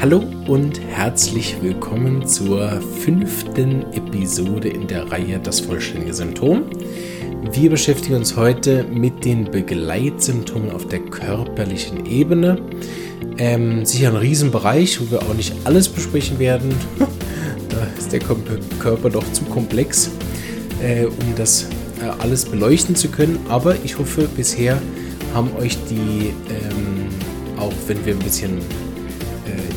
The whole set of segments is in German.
Hallo und herzlich willkommen zur fünften Episode in der Reihe Das vollständige Symptom. Wir beschäftigen uns heute mit den Begleitsymptomen auf der körperlichen Ebene. Ähm, sicher ein Riesenbereich, wo wir auch nicht alles besprechen werden. da ist der Körper doch zu komplex, äh, um das äh, alles beleuchten zu können. Aber ich hoffe, bisher haben euch die, ähm, auch wenn wir ein bisschen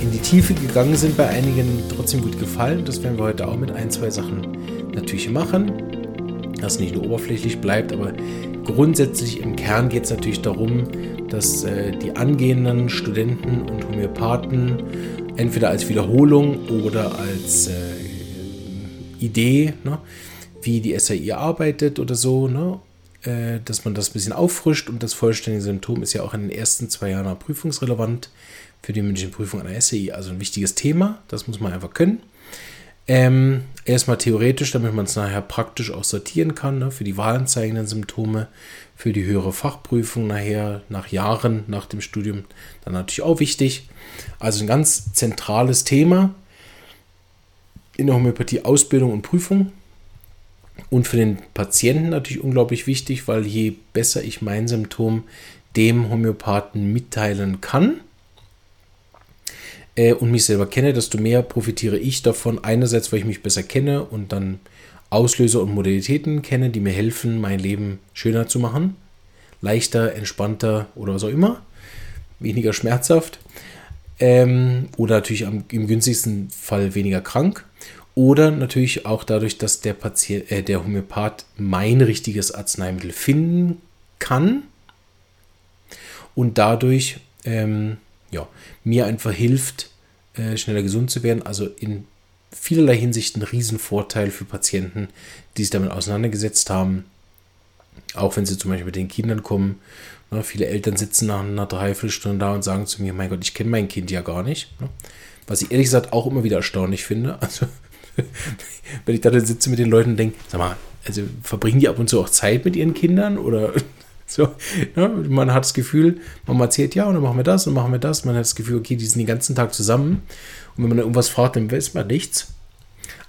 in die Tiefe gegangen sind, bei einigen trotzdem gut gefallen. Das werden wir heute auch mit ein, zwei Sachen natürlich machen. Dass nicht nur oberflächlich bleibt, aber grundsätzlich im Kern geht es natürlich darum, dass äh, die angehenden Studenten und Homöopathen entweder als Wiederholung oder als äh, Idee, ne, wie die SAI arbeitet oder so, ne, äh, dass man das ein bisschen auffrischt und das vollständige Symptom ist ja auch in den ersten zwei Jahren prüfungsrelevant für die mündliche Prüfung einer SAI. Also ein wichtiges Thema, das muss man einfach können. Ähm, erstmal theoretisch, damit man es nachher praktisch auch sortieren kann, ne, für die wahlanzeigenden Symptome, für die höhere Fachprüfung nachher, nach Jahren nach dem Studium, dann natürlich auch wichtig. Also ein ganz zentrales Thema in der Homöopathie Ausbildung und Prüfung. Und für den Patienten natürlich unglaublich wichtig, weil je besser ich mein Symptom dem Homöopathen mitteilen kann, äh, und mich selber kenne, desto mehr profitiere ich davon. Einerseits, weil ich mich besser kenne und dann Auslöser und Modalitäten kenne, die mir helfen, mein Leben schöner zu machen. Leichter, entspannter oder was auch immer. Weniger schmerzhaft. Ähm, oder natürlich am, im günstigsten Fall weniger krank. Oder natürlich auch dadurch, dass der, Patient, äh, der Homöopath mein richtiges Arzneimittel finden kann und dadurch ähm, ja, mir einfach hilft, äh, schneller gesund zu werden. Also in vielerlei Hinsicht ein Riesenvorteil für Patienten, die sich damit auseinandergesetzt haben. Auch wenn sie zum Beispiel mit den Kindern kommen. Ne, viele Eltern sitzen nach einer Dreiviertelstunde da und sagen zu mir, mein Gott, ich kenne mein Kind ja gar nicht. Ne? Was ich ehrlich gesagt auch immer wieder erstaunlich finde. Also wenn ich da dann sitze mit den Leuten und denke, sag mal, also verbringen die ab und zu auch Zeit mit ihren Kindern oder so, ja, man hat das Gefühl, man erzählt, ja, und dann machen wir das und machen wir das. Man hat das Gefühl, okay, die sind den ganzen Tag zusammen. Und wenn man dann irgendwas fragt, dann weiß man nichts.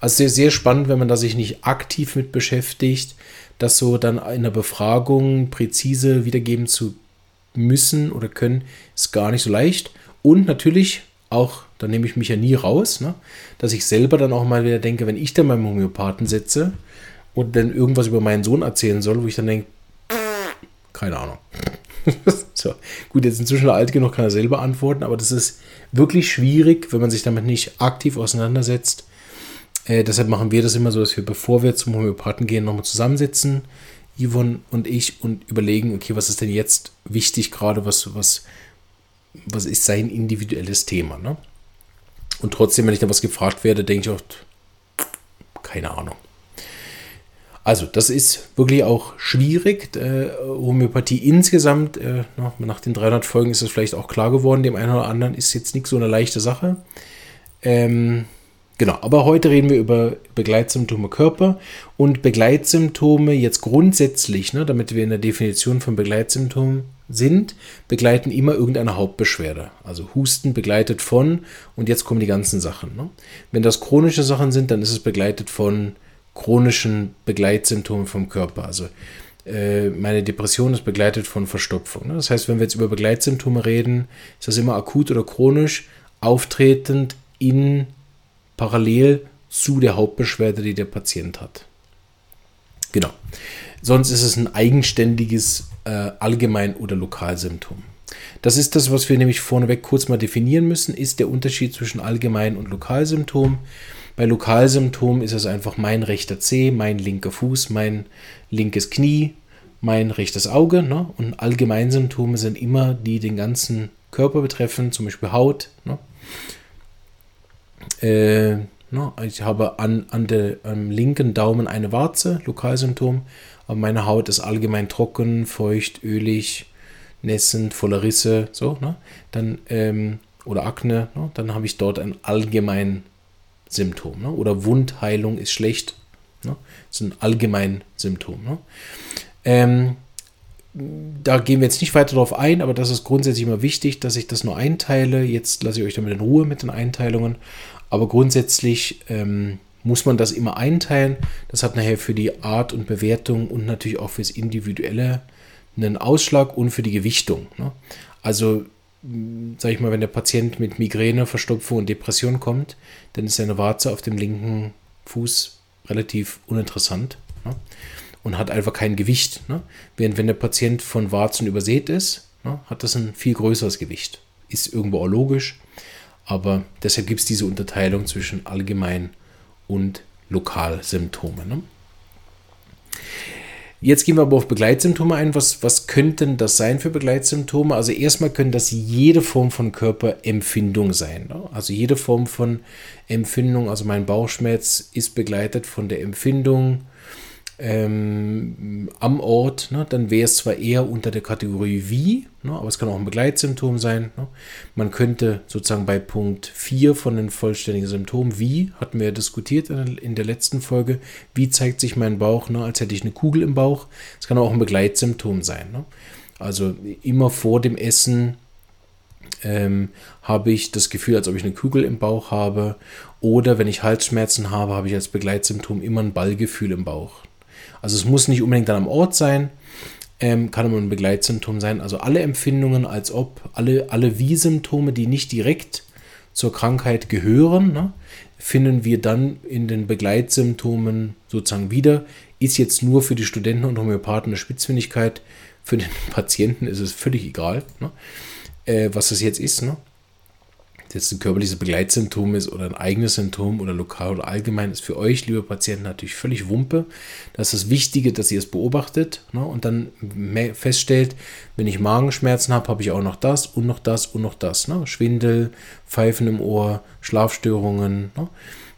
Also sehr, sehr spannend, wenn man da sich nicht aktiv mit beschäftigt, das so dann in der Befragung präzise wiedergeben zu müssen oder können, ist gar nicht so leicht. Und natürlich auch, da nehme ich mich ja nie raus, ne, dass ich selber dann auch mal wieder denke, wenn ich dann beim Homöopathen sitze und dann irgendwas über meinen Sohn erzählen soll, wo ich dann denke, keine Ahnung. so. Gut, jetzt inzwischen alt genug, kann er selber antworten, aber das ist wirklich schwierig, wenn man sich damit nicht aktiv auseinandersetzt. Äh, deshalb machen wir das immer so, dass wir, bevor wir zum Homöopathen gehen, nochmal zusammensitzen, Yvonne und ich, und überlegen, okay, was ist denn jetzt wichtig gerade, was, was, was ist sein individuelles Thema. Ne? Und trotzdem, wenn ich da was gefragt werde, denke ich oft, keine Ahnung. Also, das ist wirklich auch schwierig. Äh, Homöopathie insgesamt, äh, nach den 300 Folgen ist das vielleicht auch klar geworden, dem einen oder anderen ist jetzt nicht so eine leichte Sache. Ähm, genau, aber heute reden wir über Begleitsymptome Körper und Begleitsymptome jetzt grundsätzlich, ne, damit wir in der Definition von Begleitsymptomen sind, begleiten immer irgendeine Hauptbeschwerde. Also Husten begleitet von, und jetzt kommen die ganzen Sachen. Ne? Wenn das chronische Sachen sind, dann ist es begleitet von chronischen Begleitsymptomen vom Körper. Also äh, meine Depression ist begleitet von Verstopfung. Ne? Das heißt, wenn wir jetzt über Begleitsymptome reden, ist das immer akut oder chronisch auftretend in parallel zu der Hauptbeschwerde, die der Patient hat. Genau. Sonst ist es ein eigenständiges äh, Allgemein- oder Lokalsymptom. Das ist das, was wir nämlich vorneweg kurz mal definieren müssen, ist der Unterschied zwischen Allgemein- und Lokalsymptom. Bei Lokalsymptomen ist es einfach mein rechter Zeh, mein linker Fuß, mein linkes Knie, mein rechtes Auge. Ne? Und Allgemeinsymptome sind immer die den ganzen Körper betreffen, zum Beispiel Haut. Ne? Äh? Ich habe an, an der, am linken Daumen eine Warze, Lokalsymptom, aber meine Haut ist allgemein trocken, feucht, ölig, nässend, voller Risse, so, ne? Dann, ähm, oder Akne, ne? dann habe ich dort ein allgemein Symptom. Ne? Oder Wundheilung ist schlecht. Ne? Das ist ein allgemein Symptom. Ne? Ähm, da gehen wir jetzt nicht weiter darauf ein, aber das ist grundsätzlich immer wichtig, dass ich das nur einteile. Jetzt lasse ich euch damit in Ruhe mit den Einteilungen. Aber grundsätzlich ähm, muss man das immer einteilen. Das hat nachher für die Art und Bewertung und natürlich auch fürs Individuelle einen Ausschlag und für die Gewichtung. Ne? Also, sage ich mal, wenn der Patient mit Migräne, Verstopfung und Depression kommt, dann ist seine Warze auf dem linken Fuß relativ uninteressant. Ne? und hat einfach kein Gewicht. Ne? Während wenn der Patient von Warzen übersät ist, ne, hat das ein viel größeres Gewicht. Ist irgendwo auch logisch, aber deshalb gibt es diese Unterteilung zwischen allgemein und Lokalsymptome. Ne? Jetzt gehen wir aber auf Begleitsymptome ein. Was, was könnten das sein für Begleitsymptome? Also erstmal können das jede Form von Körperempfindung sein. Ne? Also jede Form von Empfindung, also mein Bauchschmerz ist begleitet von der Empfindung ähm, am Ort, ne, dann wäre es zwar eher unter der Kategorie wie, ne, aber es kann auch ein Begleitsymptom sein. Ne. Man könnte sozusagen bei Punkt 4 von den vollständigen Symptomen, wie, hatten wir ja diskutiert in, der letzten Folge, wie zeigt sich mein Bauch, ne, als hätte ich eine Kugel im Bauch. Es kann auch ein Begleitsymptom sein. Ne. Also immer vor dem Essen ähm, habe ich das Gefühl, als ob ich eine Kugel im Bauch habe. Oder wenn ich Halsschmerzen habe, habe ich als Begleitsymptom immer ein Ballgefühl im Bauch. Also es muss nicht unbedingt dann am Ort sein, ähm, kann aber ein Begleitsymptom sein. Also alle Empfindungen, als ob alle, alle Wie-Symptome, die nicht direkt zur Krankheit gehören, ne, finden wir dann in den Begleitsymptomen sozusagen wieder. Ist jetzt nur für die Studenten und Homöopathen eine Spitzfindigkeit. Für den Patienten ist es völlig egal, ne, äh, was das jetzt ist. Ne jetzt ein körperliches Begleitsymptom ist oder ein eigenes Symptom oder lokal oder allgemein, ist für euch, liebe Patienten, natürlich völlig Wumpe. Das ist das Wichtige, dass ihr es beobachtet ne, und dann feststellt, wenn ich Magenschmerzen habe, habe ich auch noch das und noch das und noch das. Ne? Schwindel, Pfeifen im Ohr, Schlafstörungen, ne?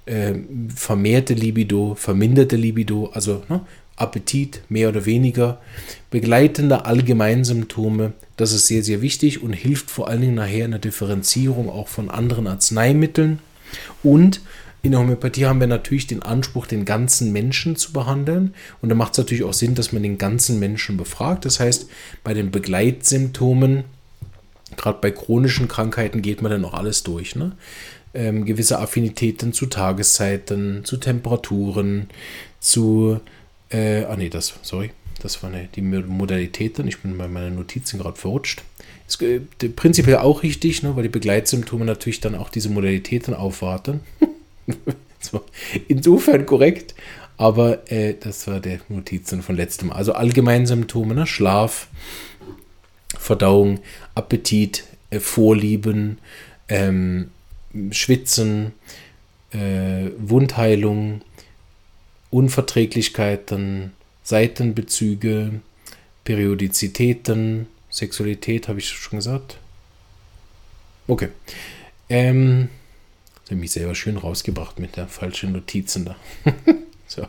äh, vermehrte Libido, verminderte Libido, also ne, Appetit, mehr oder weniger, begleitende Allgemeinsymptome. Das ist sehr, sehr wichtig und hilft vor allen Dingen nachher in der Differenzierung auch von anderen Arzneimitteln. Und in der Homöopathie haben wir natürlich den Anspruch, den ganzen Menschen zu behandeln. Und da macht es natürlich auch Sinn, dass man den ganzen Menschen befragt. Das heißt, bei den Begleitsymptomen, gerade bei chronischen Krankheiten, geht man dann auch alles durch. Ne? Ähm, gewisse Affinitäten zu Tageszeiten, zu Temperaturen, zu äh, ah nee, das, sorry, das waren die Modalitäten. Ich bin bei meinen Notizen gerade verrutscht. Ist äh, prinzipiell auch richtig, ne, weil die Begleitsymptome natürlich dann auch diese Modalitäten aufwarten. Insofern korrekt, aber äh, das war der Notizen von letztem. Also allgemeine Symptome, ne, Schlaf, Verdauung, Appetit, äh, Vorlieben, ähm, Schwitzen, äh, Wundheilung, Unverträglichkeiten, Seitenbezüge, Periodizitäten, Sexualität, habe ich schon gesagt? Okay. Ähm, habe mich selber schön rausgebracht mit der falschen Notizen da. so,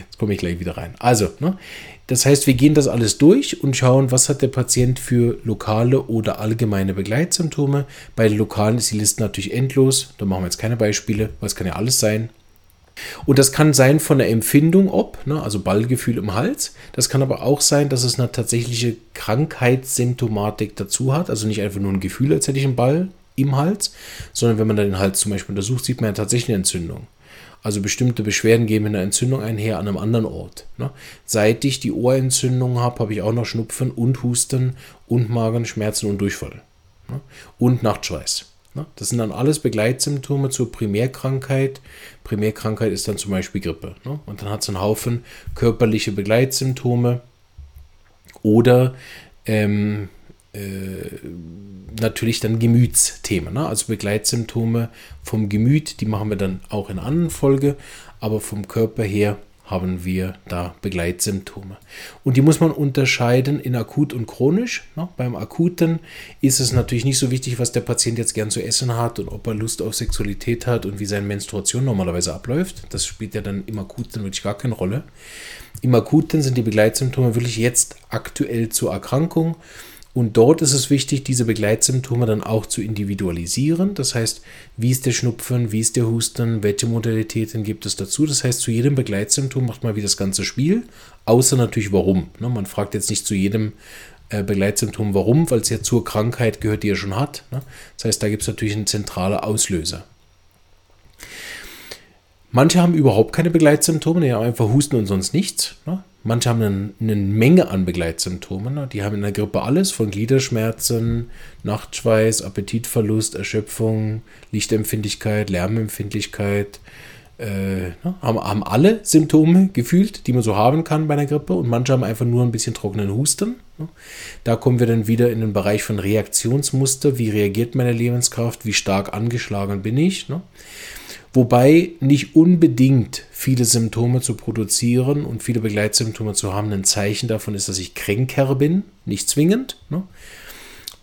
jetzt komme ich gleich wieder rein. Also, ne, das heißt, wir gehen das alles durch und schauen, was hat der Patient für lokale oder allgemeine Begleitsymptome. Bei den lokalen ist die Liste natürlich endlos. Da machen wir jetzt keine Beispiele, weil es kann ja alles sein. Und das kann sein von der Empfindung ob, ne, also Ballgefühl im Hals. Das kann aber auch sein, dass es eine tatsächliche Krankheitssymptomatik dazu hat. Also nicht einfach nur ein Gefühl, als hätte ich einen Ball im Hals, sondern wenn man dann den Hals zum Beispiel untersucht, sieht man ja tatsächlich eine Entzündung. Also bestimmte Beschwerden geben in der Entzündung einher an einem anderen Ort. Ne? Seit ich die Ohrentzündung habe, habe ich auch noch Schnupfen und Husten und Magenschmerzen und Durchfall. Ne? Und Nachtschweiß. Ne? Das sind dann alles Begleitsymptome zur Primärkrankheit. Primärkrankheit ist dann zum Beispiel Grippe. Ne? Und dann hat es einen Haufen körperliche Begleitsymptome oder ähm, äh, natürlich dann Gemütsthemen. Ne? Also Begleitsymptome vom Gemüt, die machen wir dann auch in anderen Folge, aber vom Körper her haben wir da Begleitsymptome. Und die muss man unterscheiden in akut und chronisch. Ne? Beim akuten ist es natürlich nicht so wichtig, was der Patient jetzt gern zu essen hat und ob er Lust auf Sexualität hat und wie seine Menstruation normalerweise abläuft. Das spielt ja dann im akuten wirklich gar keine Rolle. Im akuten sind die Begleitsymptome wirklich jetzt aktuell zur Erkrankung Und dort ist es wichtig, diese Begleitsymptome dann auch zu individualisieren. Das heißt, wie ist der Schnupfen, wie ist der Husten, welche Modalitäten gibt es dazu. Das heißt, zu jedem Begleitsymptom macht man wie das ganze Spiel, außer natürlich warum. Ne, man fragt jetzt nicht zu jedem äh, Begleitsymptom warum, weil es ja zur Krankheit gehört, die er schon hat. Ne. Das heißt, da gibt es natürlich einen zentralen Auslöser. Manche haben überhaupt keine Begleitsymptome, die haben einfach Husten und sonst nichts. Manche haben eine, eine Menge an Begleitsymptomen. Ne? Die haben in der Grippe alles, von Gliederschmerzen, Nachtschweiß, Appetitverlust, Erschöpfung, Lichtempfindlichkeit, Lärmempfindlichkeit. Äh, ne? haben, haben alle Symptome gefühlt, die man so haben kann bei einer Grippe. Und manche haben einfach nur ein bisschen trockenen Husten. Ne? Da kommen wir dann wieder in den Bereich von Reaktionsmuster. Wie reagiert meine Lebenskraft? Wie stark angeschlagen bin ich? Ne? Wobei nicht unbedingt viele Symptome zu produzieren und viele Begleitsymptome zu haben ein Zeichen davon ist, dass ich kränker bin, nicht zwingend.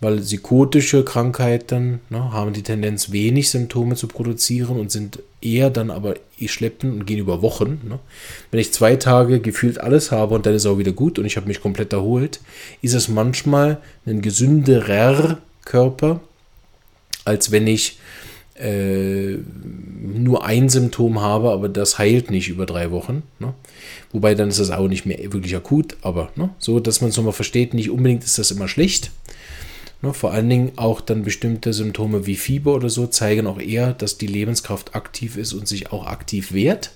Weil psychotische Krankheiten ne, haben die Tendenz, wenig Symptome zu produzieren und sind eher dann aber schleppen und gehen über Wochen. Ne? Wenn ich zwei Tage gefühlt alles habe und dann ist auch wieder gut und ich habe mich komplett erholt, ist es manchmal ein gesünderer Körper, als wenn ich äh, nur ein Symptom habe, aber das heilt nicht über drei Wochen. Ne? Wobei dann ist das auch nicht mehr wirklich akut, aber ne? so, dass man es nochmal versteht, nicht unbedingt ist das immer schlecht. Ne? Vor allen Dingen auch dann bestimmte Symptome wie Fieber oder so zeigen auch eher, dass die Lebenskraft aktiv ist und sich auch aktiv wehrt.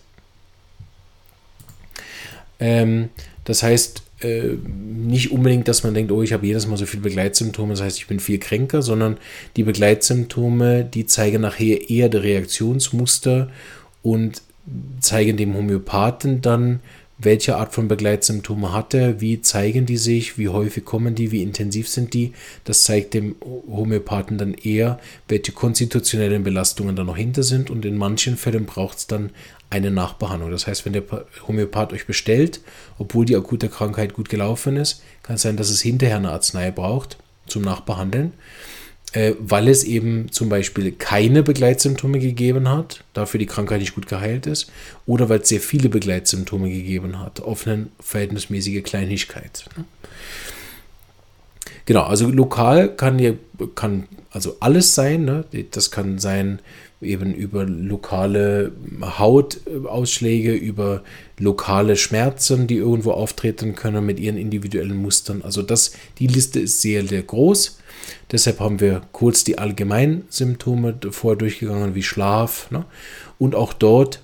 Ähm, das heißt, äh, nicht unbedingt, dass man denkt, oh, ich habe jedes Mal so viele Begleitsymptome, das heißt, ich bin viel kränker, sondern die Begleitsymptome, die zeigen nachher eher die Reaktionsmuster und zeigen dem Homöopathen dann, welche Art von Begleitsymptome hat er, wie zeigen die sich, wie häufig kommen die, wie intensiv sind die. Das zeigt dem Homöopathen dann eher, welche konstitutionellen Belastungen da noch hinter sind und in manchen Fällen braucht es dann eine Nachbehandlung. Das heißt, wenn der Homöopath euch bestellt, obwohl die akute Krankheit gut gelaufen ist, kann es sein, dass es hinterher eine Arznei braucht zum Nachbehandeln, äh, weil es eben zum Beispiel keine Begleitsymptome gegeben hat, dafür die Krankheit nicht gut geheilt ist, oder weil es sehr viele Begleitsymptome gegeben hat, auf eine verhältnismäßige Kleinigkeit. Genau, also lokal kann, kann also alles sein. Ne? Das kann sein, eben über lokale Hautausschläge, über lokale Schmerzen, die irgendwo auftreten können mit ihren individuellen Mustern. Also das, die Liste ist sehr, sehr groß. Deshalb haben wir kurz die allgemeinen Symptome vorher durchgegangen, wie Schlaf. Ne? Und auch dort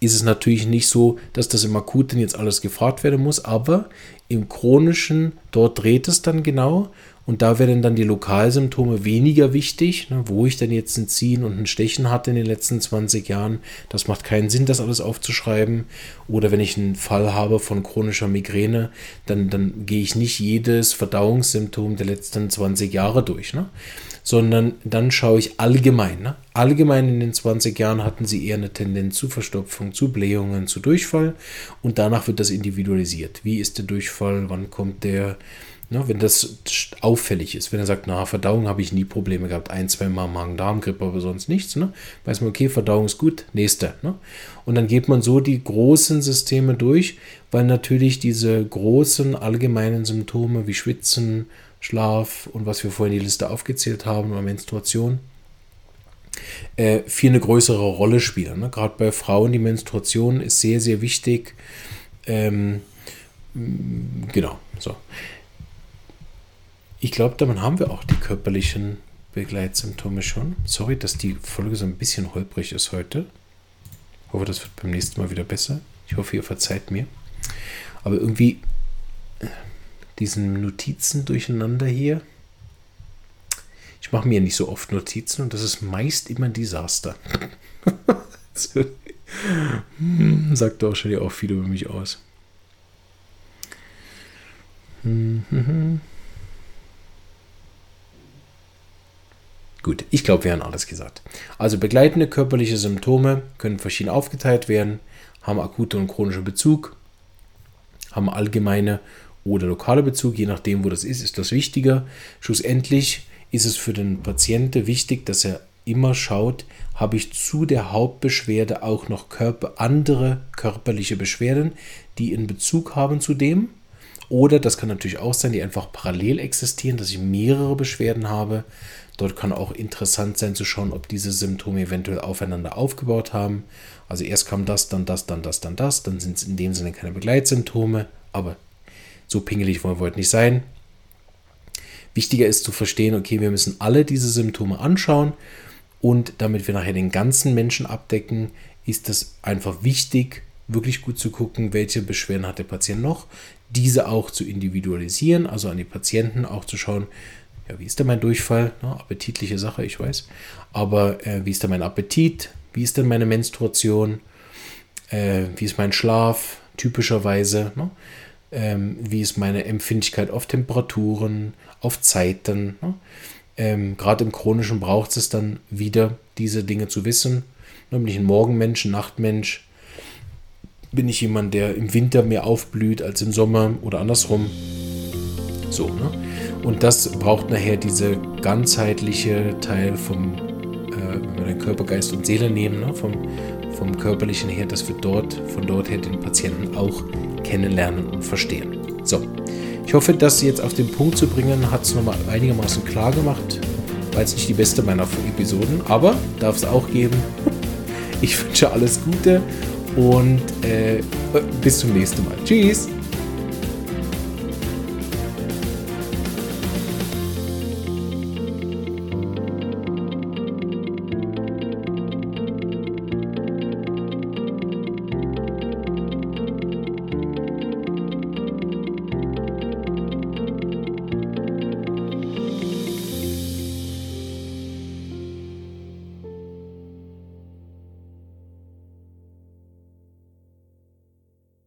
ist es natürlich nicht so, dass das im Akuten jetzt alles gefragt werden muss, aber im Chronischen, dort dreht es dann genau und da werden dann die Lokalsymptome weniger wichtig, ne, wo ich denn jetzt ein Ziehen und ein Stechen hatte in den letzten 20 Jahren. Das macht keinen Sinn, das alles aufzuschreiben. Oder wenn ich einen Fall habe von chronischer Migräne, dann, dann gehe ich nicht jedes Verdauungssymptom der letzten 20 Jahre durch, ne? sondern dann schaue ich allgemein. Ne? Allgemein in den 20 Jahren hatten sie eher eine Tendenz zu Verstopfung, zu Blähungen, zu Durchfall und danach wird das individualisiert. Wie ist der Durchfall? Wann kommt der? Ne, wenn das auffällig ist, wenn er sagt, na, Verdauung habe ich nie Probleme gehabt, ein, zwei Mal Magen-Darm-Grippe, aber sonst nichts, ne, weiß man, okay, Verdauung ist gut, nächster. Ne? Und dann geht man so die großen Systeme durch, weil natürlich diese großen allgemeinen Symptome wie Schwitzen, Schlaf und was wir vorhin die Liste aufgezählt haben, oder Menstruation, äh, viel eine größere Rolle spielen. Ne? Gerade bei Frauen, die Menstruation ist sehr, sehr wichtig. Ähm, genau, so. Ich glaube, damit haben wir auch die körperlichen Begleitsymptome schon. Sorry, dass die Folge so ein bisschen holprig ist heute. Ich hoffe, das wird beim nächsten Mal wieder besser. Ich hoffe, ihr verzeiht mir. Aber irgendwie äh, diesen Notizen durcheinander hier. Ich mache mir nicht so oft Notizen und das ist meist immer ein Desaster. Sagt auch schon ja auch viel über mich aus. Hm, hm, Gut, ich glaube, wir haben alles gesagt. Also begleitende körperliche Symptome können verschieden aufgeteilt werden, haben akute und chronische Bezug, haben allgemeine oder lokale Bezug, je nachdem, wo das ist, ist das wichtiger. Schlussendlich ist es für den Patienten wichtig, dass er immer schaut, habe ich zu der Hauptbeschwerde auch noch Körper, andere körperliche Beschwerden, die in Bezug haben zu dem Oder das kann natürlich auch sein, die einfach parallel existieren, dass ich mehrere Beschwerden habe. Dort kann auch interessant sein zu schauen, ob diese Symptome eventuell aufeinander aufgebaut haben. Also erst kam das, dann das, dann das, dann das. Dann sind es in dem Sinne keine Begleitsymptome. Aber so pingelig wollen wir heute nicht sein. Wichtiger ist zu verstehen, okay, wir müssen alle diese Symptome anschauen und damit wir nachher den ganzen Menschen abdecken, ist es einfach wichtig, wirklich gut zu gucken, welche Beschwerden hat der Patient noch, diese auch zu individualisieren, also an die Patienten auch zu schauen, ja, wie ist denn mein Durchfall? Ne, appetitliche Sache, ich weiß. Aber äh, wie ist denn mein Appetit? Wie ist denn meine Menstruation? Äh, wie ist mein Schlaf? Typischerweise. Ne? Ähm, wie ist meine Empfindlichkeit auf Temperaturen, auf Zeiten? Ne? Ähm, Gerade im Chronischen braucht es dann wieder, diese Dinge zu wissen. Nämlich ein Morgenmensch, ein Nachtmensch. Bin ich jemand, der im Winter mehr aufblüht als im Sommer oder andersrum? So, ne? Und das braucht nachher diese ganzheitliche Teil vom, äh, wenn wir den Körper, Geist und Seele nehmen, ne? vom, vom körperlichen her, dass wir dort, von dort her den Patienten auch kennenlernen und verstehen. So, ich hoffe, das jetzt auf den Punkt zu bringen, hat es nochmal einigermaßen klar gemacht. War jetzt nicht die beste meiner Episoden, aber darf es auch geben. Ich wünsche alles Gute und äh, bis zum nächsten Mal. Tschüss!